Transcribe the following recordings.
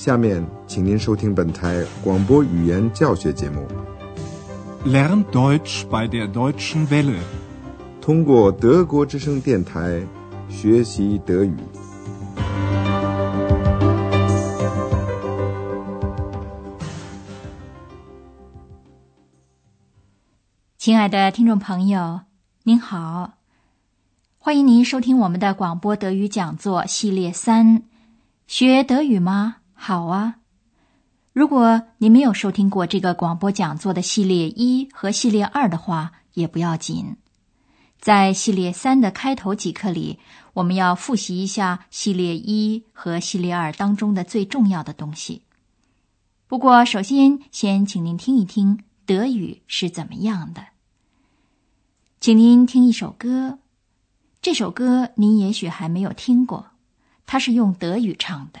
下面，请您收听本台广播语言教学节目。Lern Deutsch bei der Deutschen Welle，通过德国之声电台学习德语。亲爱的听众朋友，您好，欢迎您收听我们的广播德语讲座系列三，学德语吗？好啊！如果你没有收听过这个广播讲座的系列一和系列二的话，也不要紧。在系列三的开头几课里，我们要复习一下系列一和系列二当中的最重要的东西。不过，首先先请您听一听德语是怎么样的。请您听一首歌，这首歌您也许还没有听过，它是用德语唱的。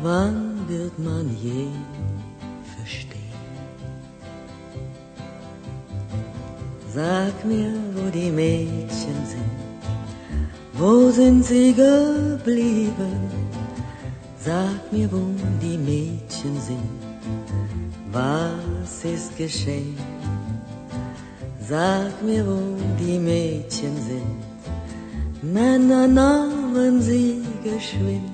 Wann wird man je verstehen? Sag mir, wo die Mädchen sind, wo sind sie geblieben? Sag mir, wo die Mädchen sind, was ist geschehen? Sag mir, wo die Mädchen sind, Männer nahmen sie geschwind.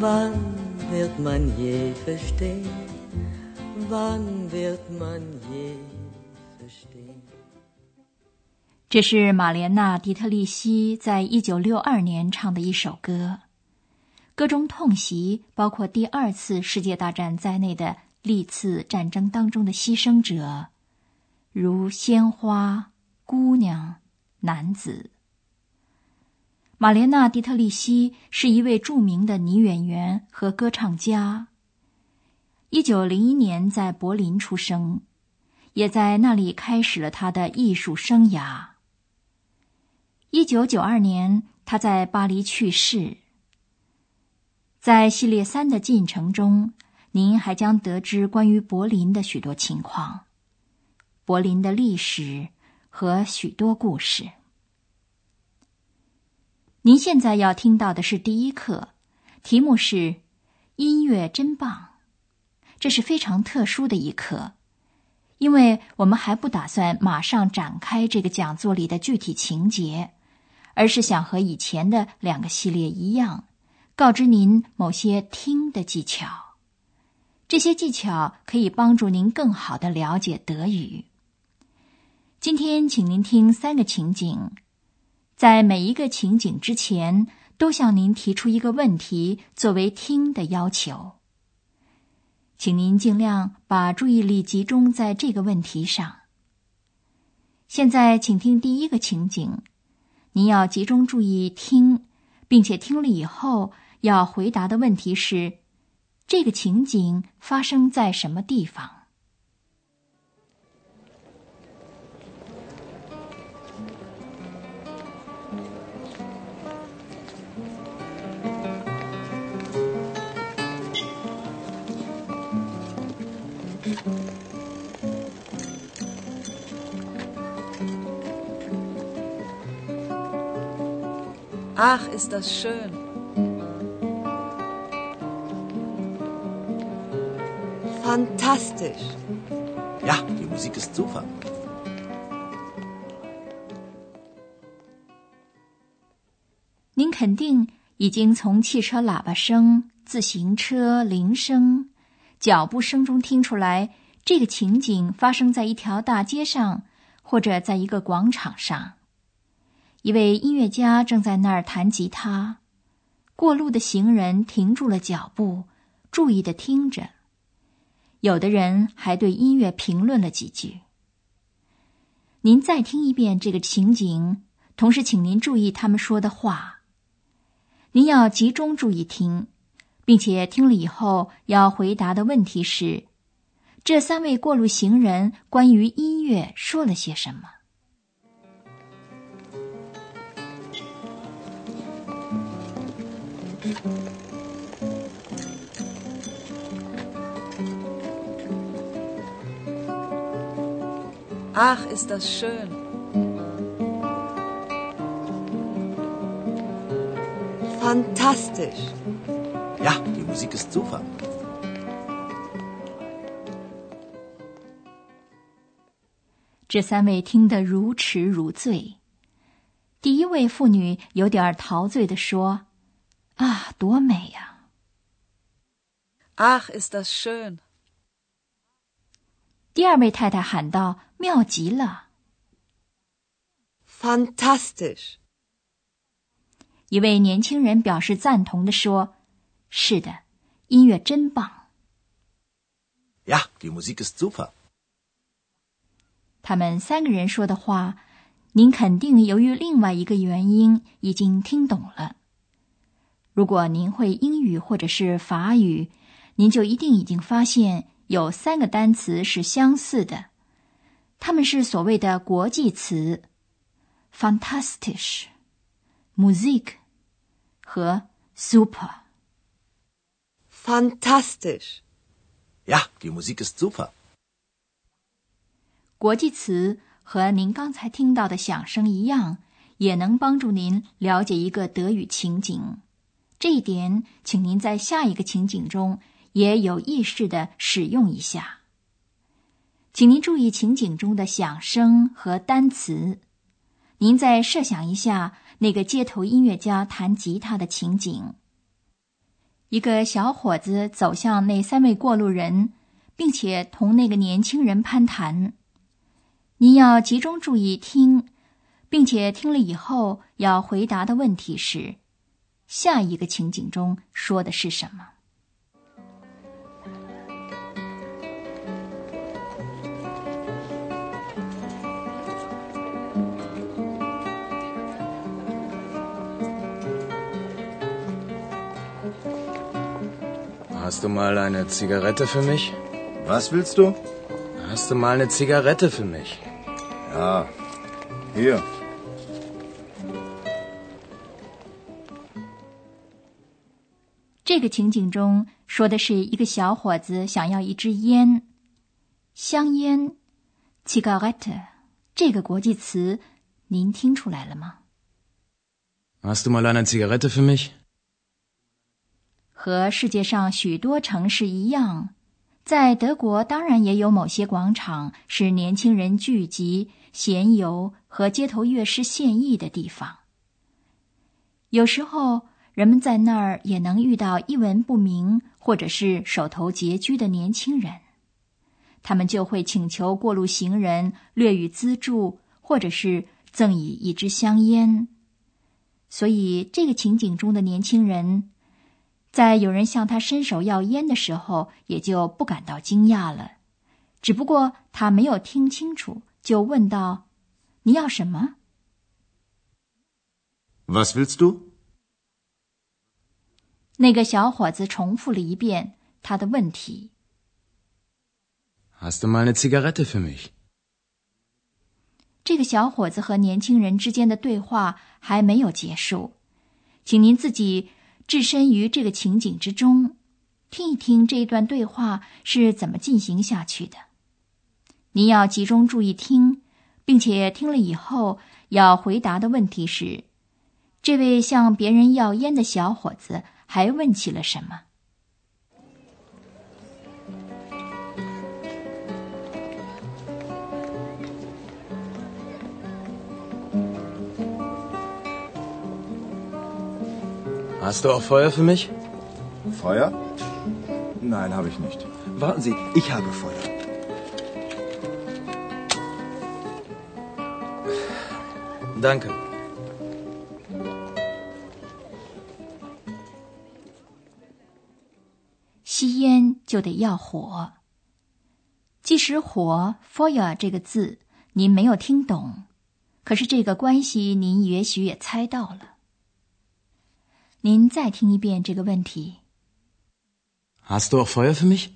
Wann wird man je verstehen? Wann wird man je verstehen? 这是玛莲娜·迪特利希在一九六二年唱的一首歌，歌中痛袭包括第二次世界大战在内的历次战争当中的牺牲者，如鲜花、姑娘、男子。玛莲娜·迪特利希是一位著名的女演员和歌唱家。一九零一年在柏林出生，也在那里开始了她的艺术生涯。一九九二年，他在巴黎去世。在系列三的进程中，您还将得知关于柏林的许多情况、柏林的历史和许多故事。您现在要听到的是第一课，题目是“音乐真棒”。这是非常特殊的一课，因为我们还不打算马上展开这个讲座里的具体情节。而是想和以前的两个系列一样，告知您某些听的技巧。这些技巧可以帮助您更好的了解德语。今天，请您听三个情景，在每一个情景之前，都向您提出一个问题作为听的要求。请您尽量把注意力集中在这个问题上。现在，请听第一个情景。您要集中注意听，并且听了以后要回答的问题是：这个情景发生在什么地方？Ach, ist das schön. Fantastisch. Ja, die Musik ist super. 您肯定已经从汽车喇叭声、自行车铃声、脚步声中听出来，这个情景发生在一条大街上，或者在一个广场上。一位音乐家正在那儿弹吉他，过路的行人停住了脚步，注意的听着。有的人还对音乐评论了几句。您再听一遍这个情景，同时请您注意他们说的话。您要集中注意听，并且听了以后要回答的问题是：这三位过路行人关于音乐说了些什么？Ach, ist das schön. Fantastisch. Ja, die Musik ist super. 这三位听得如痴如醉。第一位妇女有点陶醉地说：“啊，多美呀、Ach, ist das schön. 第二位太太喊道：“妙极了！” Fantastisch. 一位年轻人表示赞同的说：“是的，音乐真棒。Ja, die Musik ist super. ”他们三个人说的话，您肯定由于另外一个原因已经听懂了。如果您会英语或者是法语，您就一定已经发现有三个单词是相似的，它们是所谓的国际词：fantastisch、Musik 和 super。Fantastisch. Ja, die Musik ist super. 国际词和您刚才听到的响声一样，也能帮助您了解一个德语情景。这一点，请您在下一个情景中也有意识的使用一下。请您注意情景中的响声和单词。您再设想一下那个街头音乐家弹吉他的情景。一个小伙子走向那三位过路人，并且同那个年轻人攀谈。您要集中注意听，并且听了以后要回答的问题是：下一个情景中说的是什么？Hast du mal eine Zigarette für mich? Was willst du? Hast du mal eine Zigarette für mich? Ja, hier. 这个情景中说的是一个小伙子想要一支烟，香烟 （cigarette） 这个国际词，您听出来了吗？Hast du mal eine Zigarette für mich? 和世界上许多城市一样，在德国当然也有某些广场是年轻人聚集、闲游和街头乐师献艺的地方。有时候，人们在那儿也能遇到一文不名或者是手头拮据的年轻人，他们就会请求过路行人略予资助，或者是赠以一支香烟。所以，这个情景中的年轻人。在有人向他伸手要烟的时候，也就不感到惊讶了。只不过他没有听清楚，就问道：“你要什么 Was willst du?？” 那个小伙子重复了一遍他的问题。Hast du mal eine Zigarette für mich? 这个小伙子和年轻人之间的对话还没有结束，请您自己。置身于这个情景之中，听一听这一段对话是怎么进行下去的。您要集中注意听，并且听了以后要回答的问题是：这位向别人要烟的小伙子还问起了什么？ Hast du auch Feuer für mich? Feuer? Nein, habe ich nicht. Warten Sie, ich habe Feuer. Danke. 就得要火。即使火 “feuer” 这个字您没有听懂，可是这个关系您也许也猜到了。您再听一遍这个问题 Hast du auch Feuer für mich?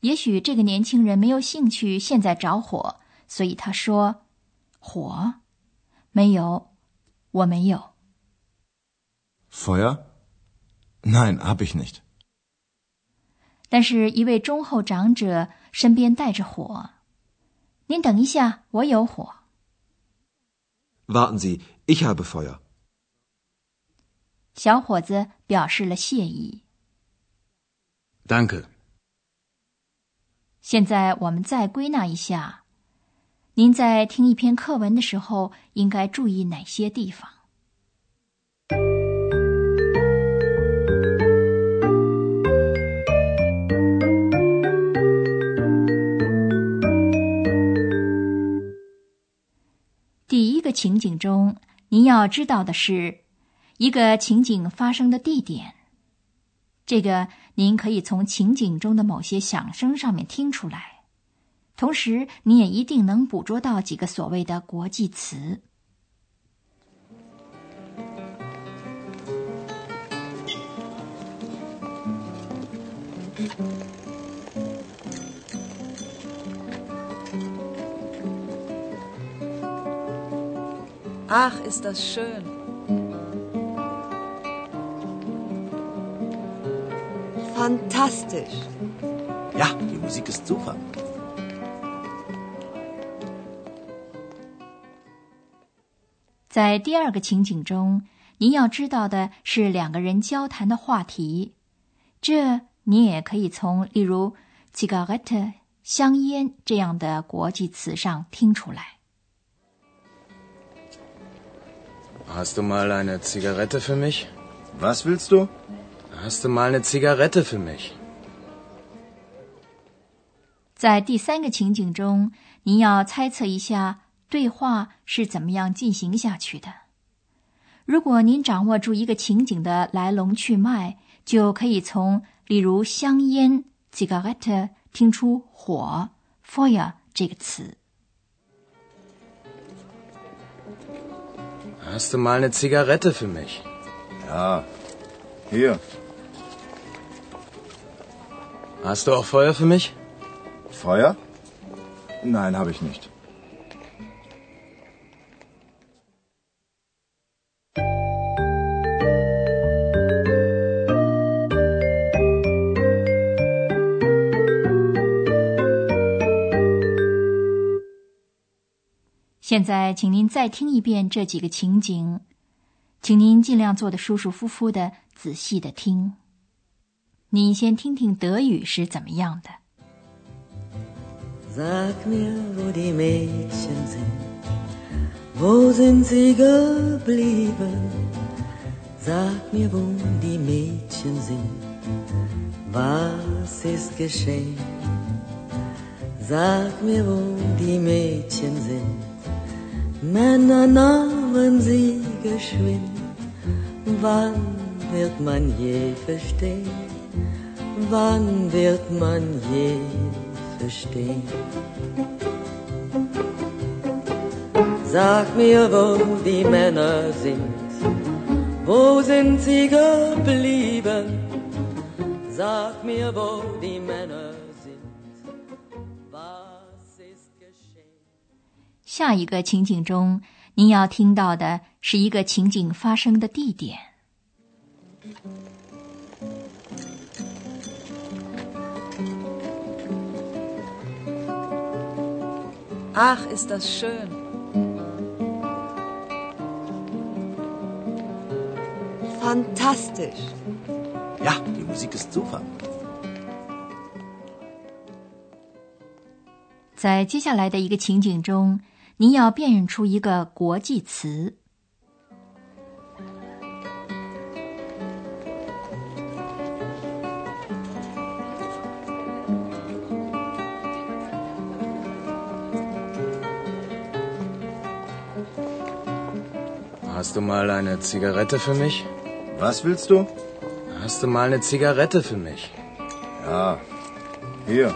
也许这个年轻人没有兴趣现在着火，所以他说：“火？没有，我没有。Feuer? Nein, hab ich nicht. 但是，一位忠厚长者身边带着火。您等一下，我有火。Warten Sie, ich habe Feuer. 小伙子表示了谢意。Danke. 现在我们再归纳一下，您在听一篇课文的时候应该注意哪些地方？情景中，您要知道的是一个情景发生的地点。这个您可以从情景中的某些响声上面听出来，同时你也一定能捕捉到几个所谓的国际词。Ach, ist das schön. Fantastisch. Ja, die Musik ist super. 在第二个情景中，您要知道的是两个人交谈的话题，这你也可以从例如 “cigarette” 香烟这样的国际词上听出来。Hast du mal eine Zigarette für mich? Was willst du? Hast du mal eine Zigarette für mich? 在第三个情景中，您要猜测一下对话是怎么样进行下去的。如果您掌握住一个情景的来龙去脉，就可以从例如香烟 （cigarette） 听出火 （feuer） 这个词。Hast du mal eine Zigarette für mich? Ja. Hier. Hast du auch Feuer für mich? Feuer? Nein, habe ich nicht. 现在，请您再听一遍这几个情景，请您尽量坐得舒舒服服的，仔细的听。你先听听德语是怎么样的。Sag mir, wo die Mädchen sind, wo sind sie geblieben? Sag mir, wo die Mädchen sind, was ist geschehen? Sag mir, wo die Mädchen sind, Männer nahmen sie geschwind. Wann wird man je verstehen? Wann wird man je verstehen? Sag mir, wo die Männer sind, wo sind sie geblieben? Sag mir, wo die Männer 下一个情景中，您要听到的是一个情景发生的地点。Ach, ist das schön. Fantastisch. Ja, die Musik ist super. 在接下来的一个情景中，您要辨认出一个国际词。Hast du mal eine Zigarette für mich? Was willst du? Hast du mal eine Zigarette für mich? Ja. Hier.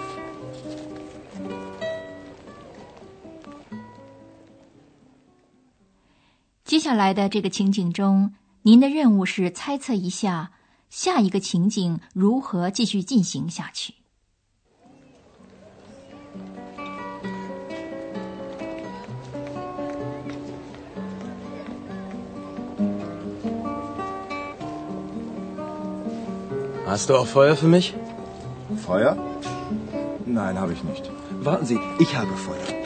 下来的这个情景中，您的任务是猜测一下下一个情景如何继续进行下去。Hast du auch Feuer für mich? Feuer? Nein, habe ich nicht. Warten Sie, ich habe Feuer.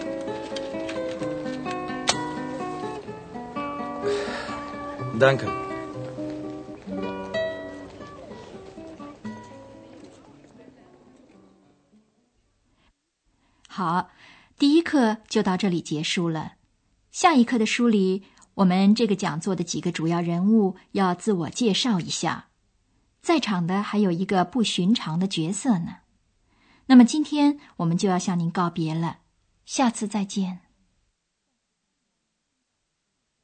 Danke. 好，第一课就到这里结束了。下一课的书里，我们这个讲座的几个主要人物要自我介绍一下，在场的还有一个不寻常的角色呢。那么今天我们就要向您告别了，下次再见。